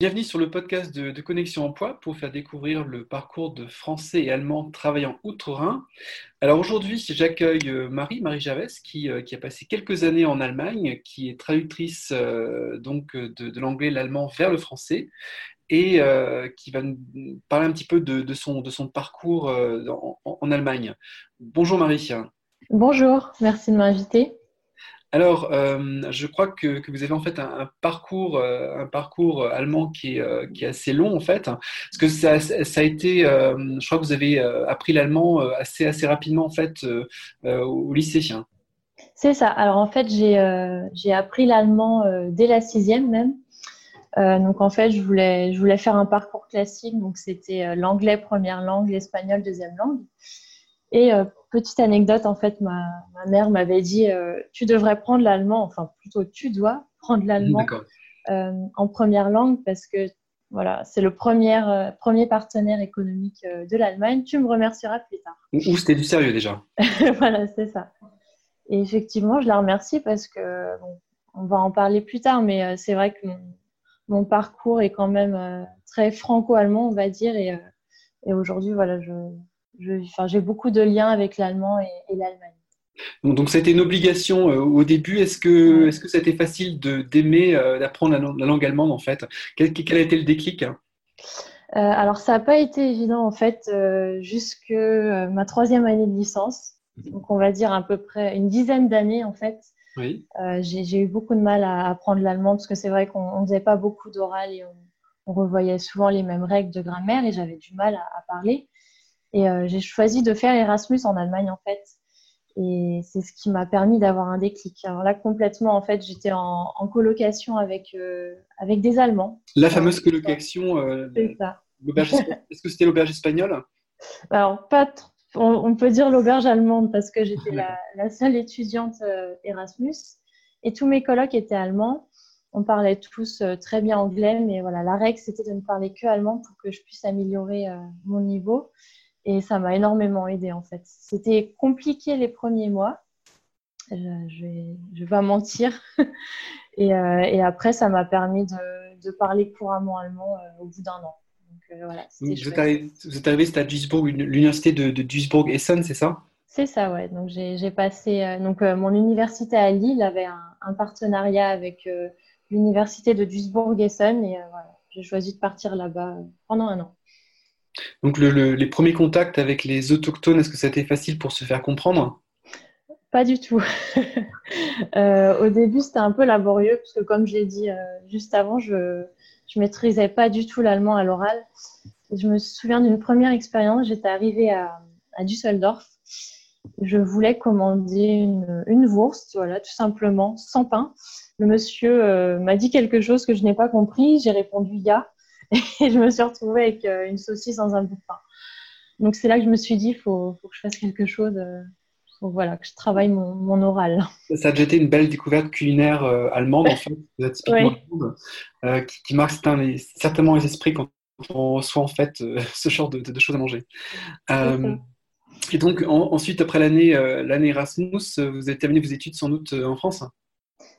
Bienvenue sur le podcast de, Connexion Emploi pour faire découvrir le parcours de Français et Allemands travaillant outre-Rhin. Alors aujourd'hui, j'accueille euh, Marie, Marie Javès, qui, euh, qui, a passé quelques années en Allemagne, qui est traductrice euh, donc de, l'anglais, l'allemand vers le français et qui va nous parler un petit peu de, son, de son, parcours en, en, Allemagne. Bonjour Marie. Bonjour, merci de m'inviter. Alors, euh, je crois que, vous avez en fait un, parcours, un parcours euh, allemand qui est, euh, assez long en fait, parce que ça, ça a été, je crois que vous avez appris l'allemand assez, assez rapidement en fait au lycée. C'est ça. Alors en fait, j'ai appris l'allemand dès la sixième même. donc en fait, je voulais, je voulais faire un parcours classique. Donc c'était l'anglais première langue, l'espagnol deuxième langue. Et petite anecdote, en fait, ma, mère m'avait dit euh, tu devrais prendre l'allemand, enfin plutôt tu dois prendre l'allemand euh, en première langue parce que voilà, c'est le premier, euh, premier partenaire économique de l'Allemagne. Tu me remercieras plus tard. Ou c'était du sérieux déjà. voilà, c'est ça. Et effectivement, je la remercie parce que on va en parler plus tard, mais c'est vrai que mon, parcours est quand même très franco-allemand, on va dire, et, et aujourd'hui, voilà, je, j'ai beaucoup de liens avec l'allemand et, l'Allemagne. Donc, c'était une obligation euh, au début. Est-ce que, est-ce que été facile d'aimer, euh, d'apprendre la, langue allemande en fait? Quel, quel, a été le déclic? Euh, Alors, ça n'a pas été évident en fait jusque ma troisième année de licence. Mhm. Donc, on va dire à peu près une dizaine d'années en fait. Oui. j'ai eu beaucoup de mal à apprendre l'allemand parce que c'est vrai qu'on ne faisait pas beaucoup d'oral et on, revoyait souvent les mêmes règles de grammaire et j'avais du mal à parler. Et euh, j'ai choisi de faire Erasmus en Allemagne, en fait. Et c'est ce qui m'a permis d'avoir un déclic. Alors là, complètement, en fait, j'étais en, colocation avec, euh, avec des Allemands. La fameuse colocation. Euh, c'est ça. Est-ce que c'était l'auberge espagnole? Alors, pas on, peut dire l'auberge allemande parce que j'étais la, la, seule étudiante Erasmus. Et tous mes colocs étaient allemands. On parlait tous très bien anglais, mais voilà, la règle, c'était de ne parler que allemand pour que je puisse améliorer mon niveau. Et ça m'a énormément aidé en fait. C'était compliqué les premiers mois. Je, je, vais, je vais pas mentir. et, euh, et, après, ça m'a permis de, de, parler couramment allemand euh, au bout d'un an. Donc, euh, voilà, vous, êtes arrivé, vous arrivé, c'était à Duisburg, l'université de, de Duisburg-Essen, c'est ça? C'est ça, ouais. Donc j'ai passé. donc mon université à Lille avait un, un partenariat avec l'université de Duisburg-Essen et voilà, j'ai choisi de partir là-bas pendant un an. Donc les premiers contacts avec les autochtones, est-ce que ça a été facile pour se faire comprendre? Pas du tout. Euh, au début, c'était un peu laborieux parce que comme je l'ai dit euh, juste avant, je ne maîtrisais pas du tout l'allemand à l'oral. Je me souviens d'une première expérience, j'étais arrivée à, Düsseldorf. Je voulais commander une, une Wurst, voilà, tout simplement, sans pain. Le monsieur euh, m'a dit quelque chose que je n'ai pas compris. J'ai répondu ya. et je me suis retrouvée avec euh, une saucisse dans un bout de pain. Donc c'est là que je me suis dit, il faut, faut, que je fasse quelque chose, euh, voilà, que je travaille mon, mon, oral. Ça a déjà été une belle découverte culinaire euh, allemande, en fait, typiquement qui, qui, marque certainement les esprits quand on reçoit en fait ce genre de, choses à manger. et donc ensuite, après l'année l'année Erasmus, vous avez terminé vos études sans doute en France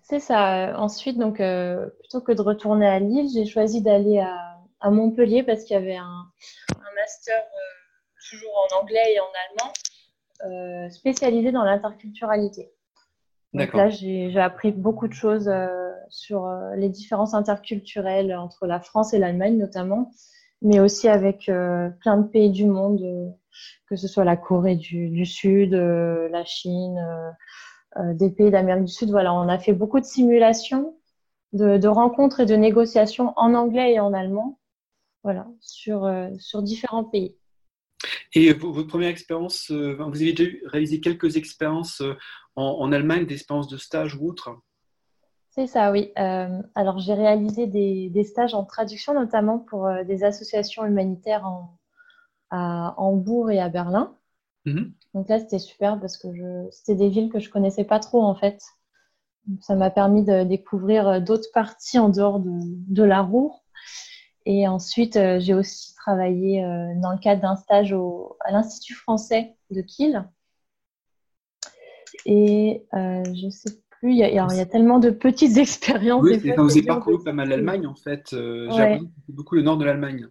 c'est ça. Ensuite, donc, plutôt que de retourner à Lille, j'ai choisi d'aller à, à Montpellier parce qu'il y avait un, master euh, toujours en anglais et en allemand euh, spécialisé dans l'interculturalité. Donc là, j'ai appris beaucoup de choses euh, sur les différences interculturelles entre la France et l'Allemagne notamment, mais aussi avec plein de pays du monde, que ce soit la Corée du, Sud, la Chine, des pays d'Amérique du Sud. Voilà, on a fait beaucoup de simulations, de, de, rencontres et de négociations en anglais et en allemand voilà, sur, euh, sur différents pays. Et votre première expérience, euh, vous avez déjà réalisé quelques expériences euh, en, Allemagne, des expériences de stage ou autres C'est ça, oui. alors j'ai réalisé des, des, stages en traduction, notamment pour des associations humanitaires en, à Hambourg et à Berlin. Mhm. Donc là, c'était super parce que c'était des villes que je connaissais pas trop en fait. ça m'a permis de découvrir d'autres parties en dehors de, de la Ruhr. Et ensuite, euh, j'ai aussi travaillé euh, dans le cadre d'un stage au, à l'Institut français de Kiel. Et euh, je sais Oui, il y, a, tellement de petites expériences. Oui, vous avez parcouru pas mal l'Allemagne, en fait. Euh, j'ai beaucoup le nord de l'Allemagne.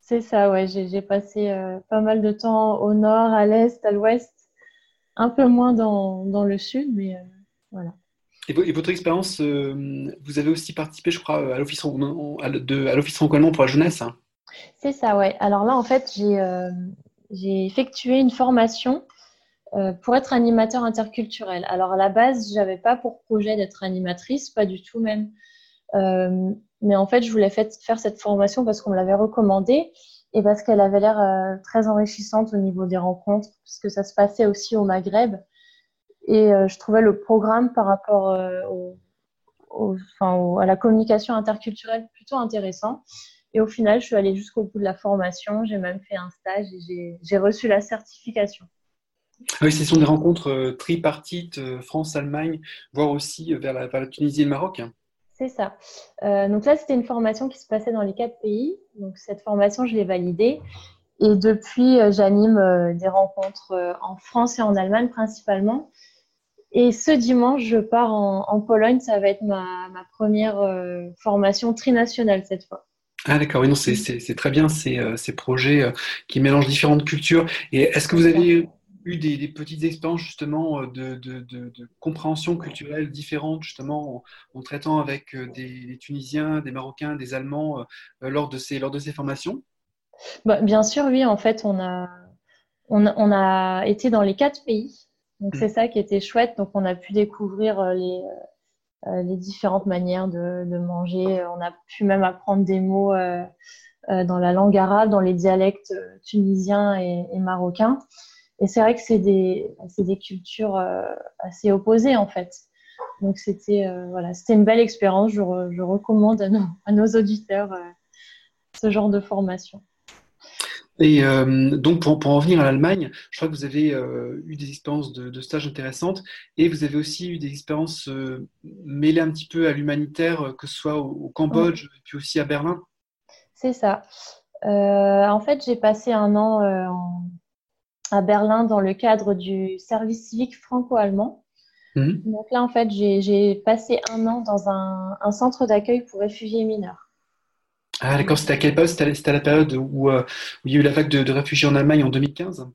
C'est ça, ouais. J'ai passé euh, pas mal de temps au nord, à l'est, à l'ouest. Un peu moins dans, dans le sud, mais voilà. Et, votre expérience, vous avez aussi participé, je crois, à l'Office franco-allemand pour la jeunesse hein C'est ça, ouais. Alors là, en fait, j'ai effectué une formation euh, pour être animateur interculturel. Alors à la base, j'avais pas pour projet d'être animatrice, pas du tout même. Euh, mais en fait, je voulais faire cette formation parce qu'on me l'avait recommandée et parce qu'elle avait l'air euh, très enrichissante au niveau des rencontres, puisque ça se passait aussi au Maghreb. Et je trouvais le programme par rapport à la communication interculturelle plutôt intéressant. Et au final, je suis allée jusqu'au bout de la formation. J'ai même fait un stage et j'ai reçu la certification. Oui, ce sont des rencontres euh, tripartites, euh, France-Allemagne, voire aussi euh, vers la, Tunisie et le Maroc. C'est ça. donc là, c'était une formation qui se passait dans les quatre pays. Donc cette formation, je l'ai validée. Et depuis, j'anime des rencontres en France et en Allemagne principalement. Et ce dimanche, je pars en, Pologne. Ça va être ma, première formation trinationale cette fois. Ah d'accord, oui, non, c'est très bien ces, ces projets qui mélangent différentes cultures. Et est-ce que vous avez eu des, petites expériences justement euh, de, compréhension culturelle différente justement en, traitant avec euh, des, Tunisiens, des Marocains, des Allemands euh, lors, de ces, lors de ces formations? Bah, Bien sûr, oui. En fait, on a, on, a été dans les quatre pays. Donc, c'est mmh. ça qui était chouette. Donc, on a pu découvrir les, les différentes manières de, manger. On a pu même apprendre des mots dans la langue arabe, dans les dialectes tunisiens et marocains. Et c'est vrai que c'est des, des cultures euh, assez opposées en fait. Donc c'était euh, voilà, une belle expérience. Je, je recommande à nos, à nos auditeurs euh, ce genre de formation. Et donc, pour, pour, en venir à l'Allemagne, je crois que vous avez eu des expériences de, de, stage intéressantes et vous avez aussi eu des expériences mêlées un petit peu à l'humanitaire, que ce soit au, Cambodge et puis aussi à Berlin. C'est ça. en fait, j'ai passé un an à Berlin dans le cadre du service civique franco-allemand. Mhm. Donc là, en fait, j'ai passé un an dans un, centre d'accueil pour réfugiés mineurs. Ah d'accord, c'était à quelle période? C'était à la période euh, où, il y a eu la vague de, réfugiés en Allemagne en 2015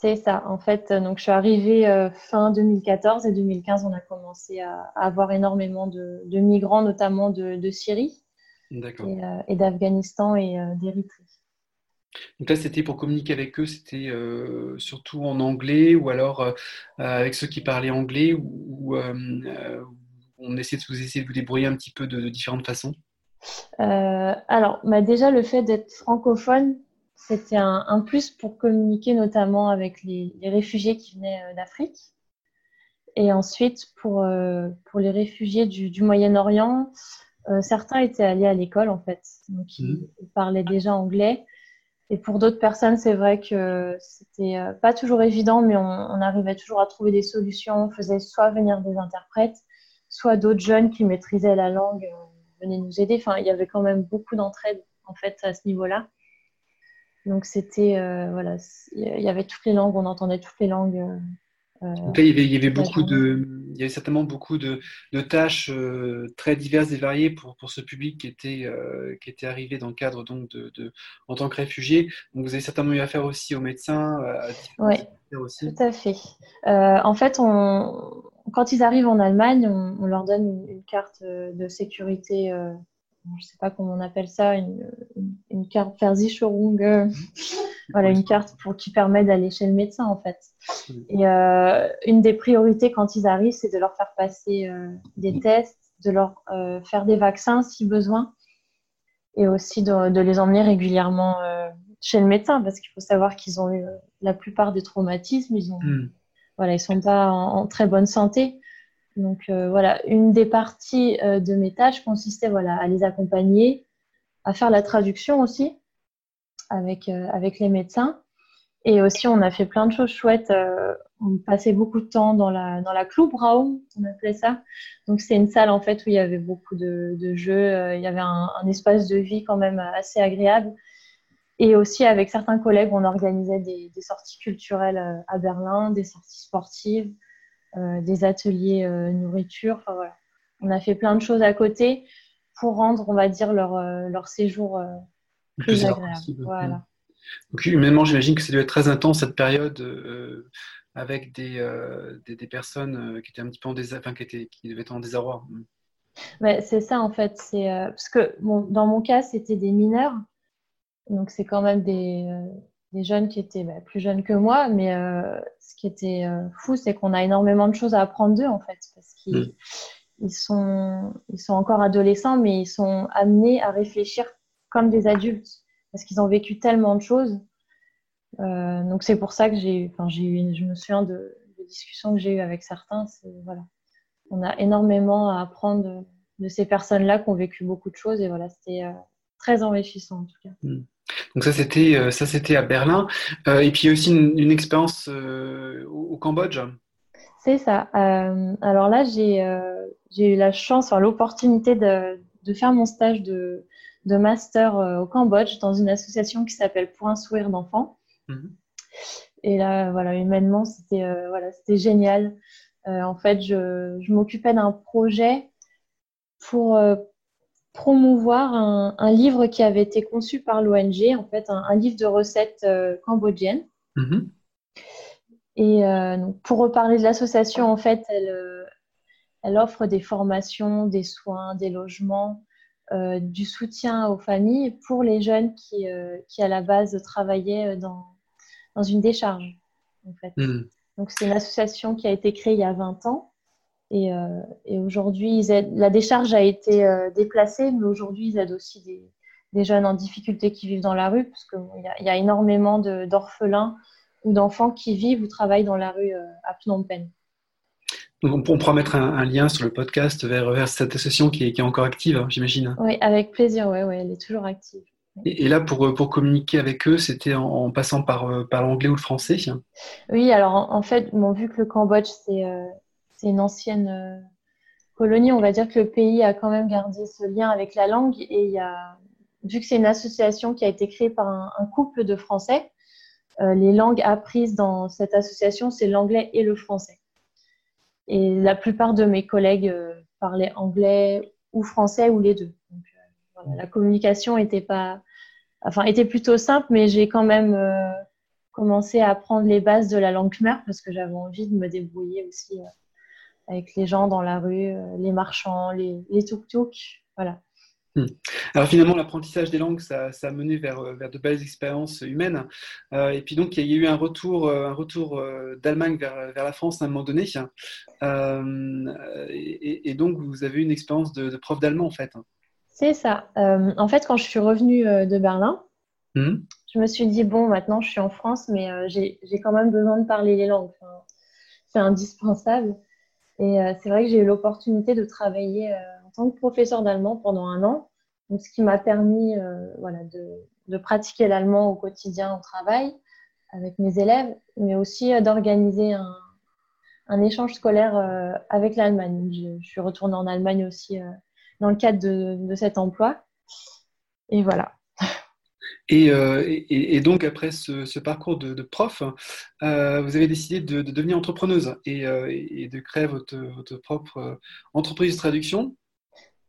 C'est ça, en fait. Donc je suis arrivée euh, fin 2014 et 2015, on a commencé à, avoir énormément de, migrants, notamment de, Syrie et, euh, d'Afghanistan et d'Érythrée. Donc là, c'était pour communiquer avec eux, c'était euh, surtout en anglais ou alors euh, avec ceux qui parlaient anglais ou, euh, on essaie de vous essayer de vous débrouiller un petit peu de, différentes façons? Alors, bah, déjà, le fait d'être francophone, c'était un, plus pour communiquer notamment avec les, réfugiés qui venaient d'Afrique. Et ensuite, pour, pour les réfugiés du, Moyen-Orient, certains étaient allés à l'école en fait. Donc, ils mmh. parlaient déjà anglais. Et pour d'autres personnes, c'est vrai que c'était euh, pas toujours évident, mais on, arrivait toujours à trouver des solutions. On faisait soit venir des interprètes, soit d'autres jeunes qui maîtrisaient la langue euh, venaient nous aider. Enfin, il y avait quand même beaucoup d'entraide en fait à ce niveau-là. Donc c'était euh, voilà, il y avait toutes les langues, on entendait toutes les langues euh, il y avait, beaucoup de, il y avait certainement beaucoup de, tâches euh, très diverses et variées pour, pour ce public qui était, euh, qui était arrivé dans le cadre donc de, en tant que réfugié. Donc vous avez certainement eu affaire aussi aux médecins. oui, tout à fait. en fait, on, quand ils arrivent en Allemagne, on, leur donne une, carte de sécurité je ne sais pas comment on appelle ça, une, une, carte Versicherung, mhm. voilà, une carte pour, qui permet d'aller chez le médecin en fait. Et euh, une des priorités quand ils arrivent, c'est de leur faire passer euh, des tests, de leur euh, faire des vaccins si besoin, et aussi de, les emmener régulièrement chez le médecin parce qu'il faut savoir qu'ils ont eu la plupart des traumatismes, ils ont, hmm. Voilà, ils sont pas en très bonne santé. Donc euh, voilà, une des parties euh, de mes tâches consistait voilà, à les accompagner, à faire la traduction aussi avec, euh, avec les médecins. Et aussi, on a fait plein de choses chouettes. on passait beaucoup de temps dans la, dans la on appelait ça. Donc, c'est une salle en fait où il y avait beaucoup de, jeux. il y avait un, espace de vie quand même assez agréable. Et aussi, avec certains collègues, on organisait des, des sorties culturelles à Berlin, des sorties sportives. des ateliers nourriture. On a fait plein de choses à côté pour rendre, on va dire, leur, leur séjour plus, agréable. Voilà. Donc, humainement, j'imagine que ça doit être très intense cette période avec des, des, des, personnes qui étaient un petit peu en désarroi, qui, étaient, qui devaient être en désarroi. Mais c'est ça en fait. C'est parce que bon, dans mon cas, c'était des mineurs, donc c'est quand même des, des jeunes qui étaient bah, plus jeunes que moi, mais euh, ce qui était euh, fou, c'est qu'on a énormément de choses à apprendre d'eux, en fait, parce qu'ils mm. sont, ils sont encore adolescents, mais ils sont amenés à réfléchir comme des adultes, parce qu'ils ont vécu tellement de choses. Euh, donc c'est pour ça que j'ai, enfin, j'ai eu, je me souviens de, de discussions que j'ai eues avec certains. Voilà, on a énormément à apprendre de, de ces personnes-là qui ont vécu beaucoup de choses, et voilà, c'était très enrichissant en tout cas. Mm. Donc ça c'était euh, ça c'était à Berlin. Euh, et puis il y a aussi une, expérience euh, au, Cambodge. C'est ça. alors là j'ai j'ai eu la chance, enfin, l'opportunité de, de, faire mon stage de, de master au Cambodge dans une association qui s'appelle Pour un sourire d'enfant. Mhm. Et là voilà humainement c'était voilà c'était génial. en fait je, je m'occupais d'un projet pour promouvoir un, livre qui avait été conçu par l'ONG, en fait, un, livre de recettes euh, cambodgiennes. Mm-hmm. Et euh, pour reparler de l'association, en fait, elle, euh, elle, offre des formations, des soins, des logements, du soutien aux familles pour les jeunes qui, qui à la base, travaillaient dans, dans une décharge. En fait. Mm. Donc, c'est une association qui a été créée il y a 20 ans et, euh, et aujourd'hui, la décharge a été euh, déplacée, mais aujourd'hui, ils aident aussi des, des, jeunes en difficulté qui vivent dans la rue, parce qu'il y, y, a énormément d'orphelins ou d'enfants qui vivent ou travaillent dans la rue euh, à Phnom Penh. Donc on pourra mettre un, lien sur le podcast vers, vers cette association qui est, qui est encore active, hein, j'imagine. Oui, avec plaisir, oui, ouais, elle est toujours active. Et, là, pour, pour communiquer avec eux, c'était en, passant par, par l'anglais ou le français Oui, alors en, fait, bon, vu que le Cambodge, c'est c'est une ancienne euh, colonie, on va dire que le pays a quand même gardé ce lien avec la langue et il y a, vu que c'est une association qui a été créée par un, couple de Français, euh, les langues apprises dans cette association, c'est l'anglais et le français. Et la plupart de mes collègues euh, parlaient anglais ou français ou les deux. La communication était pas, enfin, était plutôt simple, mais j'ai quand même commencé à apprendre les bases de la langue khmer parce que j'avais envie de me débrouiller aussi avec les gens dans la rue, euh, les marchands, les, les tuk-tuk. Voilà. Hmm. Alors finalement, l'apprentissage des langues, ça, ça a mené vers, euh, vers, de belles expériences humaines. Euh, et puis donc, il y a eu un retour, un retour d'Allemagne vers, vers, la France à un moment donné. et, donc, vous avez eu une expérience de, prof d'allemand, en fait. C'est ça. en fait, quand je suis revenue de Berlin, hmm. je me suis dit, bon, maintenant, je suis en France, mais j'ai j'ai quand même besoin de parler les langues. c'est indispensable. Et euh, c'est vrai que j'ai eu l'opportunité de travailler euh, en tant que professeur d'allemand pendant un an, donc ce qui m'a permis euh, voilà, de, de pratiquer l'allemand au quotidien au travail avec mes élèves, mais aussi d'organiser un, un, échange scolaire avec l'Allemagne. Je, je, suis retournée en Allemagne aussi dans le cadre de, de cet emploi. Et voilà. Euh, et, et, donc, après ce, parcours de, prof, euh, vous avez décidé de, devenir entrepreneuse euh, et, de créer votre, votre, propre entreprise de traduction.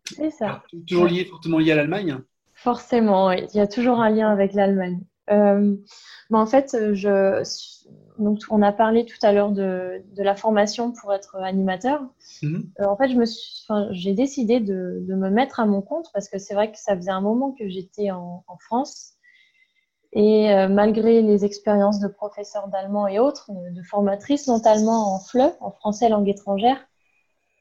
C'est ça. toujours lié, fortement lié à l'Allemagne Forcément, il y a toujours un lien avec l'Allemagne. en fait, je, donc, on a parlé tout à l'heure de, de, la formation pour être animateur. Mhm. en fait, j'ai décidé de, de, me mettre à mon compte parce que c'est vrai que ça faisait un moment que j'étais en, en, France et euh, malgré les expériences de professeurs d'allemand et autres, de, formatrices notamment en FLE, en français langue étrangère,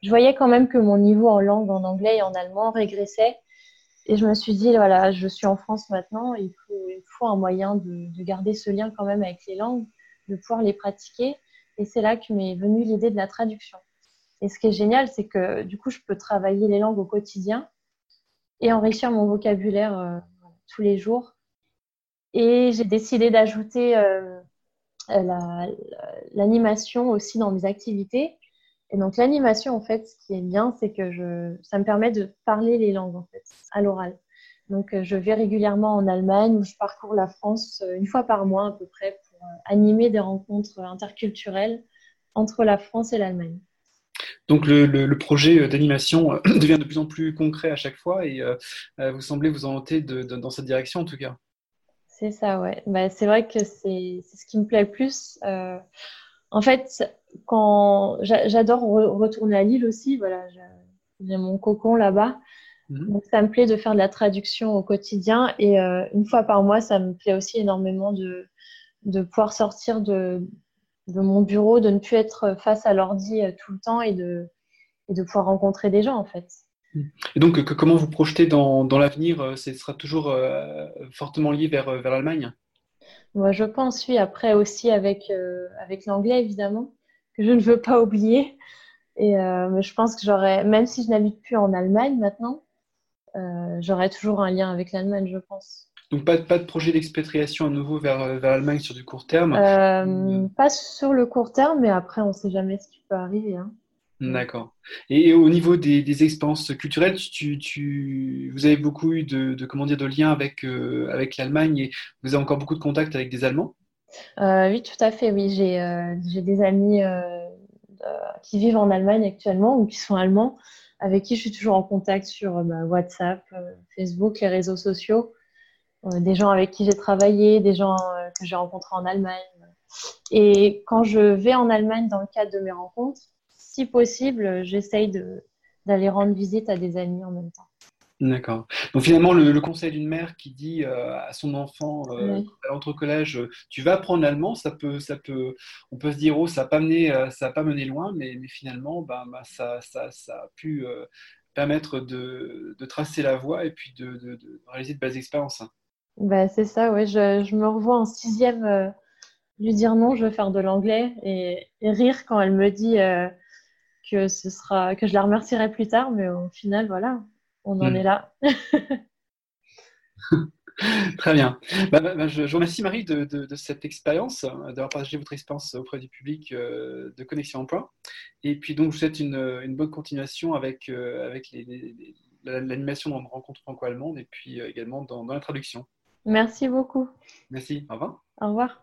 je voyais quand même que mon niveau en langue, en anglais et en allemand régressait. Et je me suis dit, voilà, je suis en France maintenant, il faut, il faut un moyen de, de, garder ce lien quand même avec les langues, de pouvoir les pratiquer. Et c'est là que m'est venue l'idée de la traduction. Et ce qui est génial, c'est que du coup, je peux travailler les langues au quotidien et enrichir mon vocabulaire euh, tous les jours et j'ai décidé d'ajouter euh, l'animation aussi dans mes activités. Et donc l'animation, en fait, ce qui est bien, c'est que ça me permet de parler les langues, en fait, à l'oral. Donc euh, je vais régulièrement en Allemagne, où je parcours la France euh, une fois par mois à peu près pour animer des rencontres interculturelles entre la France et l'Allemagne. Donc le, projet d'animation devient de plus en plus concret à chaque fois et vous semblez vous orienter dans cette direction en tout cas. C'est ça, ouais. Bah, c'est vrai que c'est ce qui me plaît le plus. en fait, quand j'adore retourner à Lille aussi, voilà, j'ai mon cocon là-bas. Mhm. Donc, ça me plaît de faire de la traduction au quotidien. Et euh, une fois par mois, ça me plaît aussi énormément de, de pouvoir sortir de, de mon bureau, de ne plus être face à l'ordi euh, tout le temps et de, et de pouvoir rencontrer des gens, en fait. Et donc, comment vous projetez dans, dans l'avenir euh, Ce sera toujours fortement lié vers, vers l'Allemagne? Moi, je pense, oui. Après aussi avec, avec l'anglais, évidemment, que je ne veux pas oublier. Et je pense que j'aurais, même si je n'habite plus en Allemagne maintenant, euh, j'aurais toujours un lien avec l'Allemagne, je pense. Donc pas, pas de projet d'expatriation à nouveau vers, vers l'Allemagne sur du court terme? Euh, Pas sur le court terme, mais après on ne sait jamais ce qui peut arriver. Hein. D'accord. Et, au niveau des, des expériences culturelles, tu, tu, vous avez beaucoup eu de, de, comment dire, de liens avec, euh, avec l'Allemagne et vous avez encore beaucoup de contacts avec des Allemands? Oui, tout à fait. Oui, j'ai des amis qui vivent en Allemagne actuellement ou qui sont allemands avec qui je suis toujours en contact sur euh, bah, WhatsApp, euh, Facebook, les réseaux sociaux, euh, des gens avec qui j'ai travaillé, des gens que j'ai rencontrés en Allemagne. Et quand je vais en Allemagne dans le cadre de mes rencontres, si possible, j'essaye d'aller rendre visite à des amis en même temps. D'accord. Donc finalement, le, conseil d'une mère qui dit euh, à son enfant euh, entre collège, euh, tu vas apprendre l'allemand, ça peut, ça peut, on peut se dire oh ça n'a pas mené, ça pas mené loin, mais, mais finalement, bah, bah, ça, ça, ça, a pu permettre de, de, tracer la voie et puis de, de, réaliser de belles expériences. Bah, c'est ça, oui. Je, je, me revois en sixième lui dire non, je veux faire de l'anglais et, et, rire quand elle me dit que ce sera, que je la remercierai plus tard, mais au final, voilà on en hmm. est là. Très bien. Bah, bah, bah, je, vous remercie Marie de, cette expérience, d'avoir partagé votre expérience auprès du public euh, de Connexion Emploi. Et puis donc, je vous souhaite une, bonne continuation avec, euh, avec l'animation dans rencontre franco-allemande et puis euh, également dans la traduction. Merci beaucoup. Merci. Au revoir. Au revoir.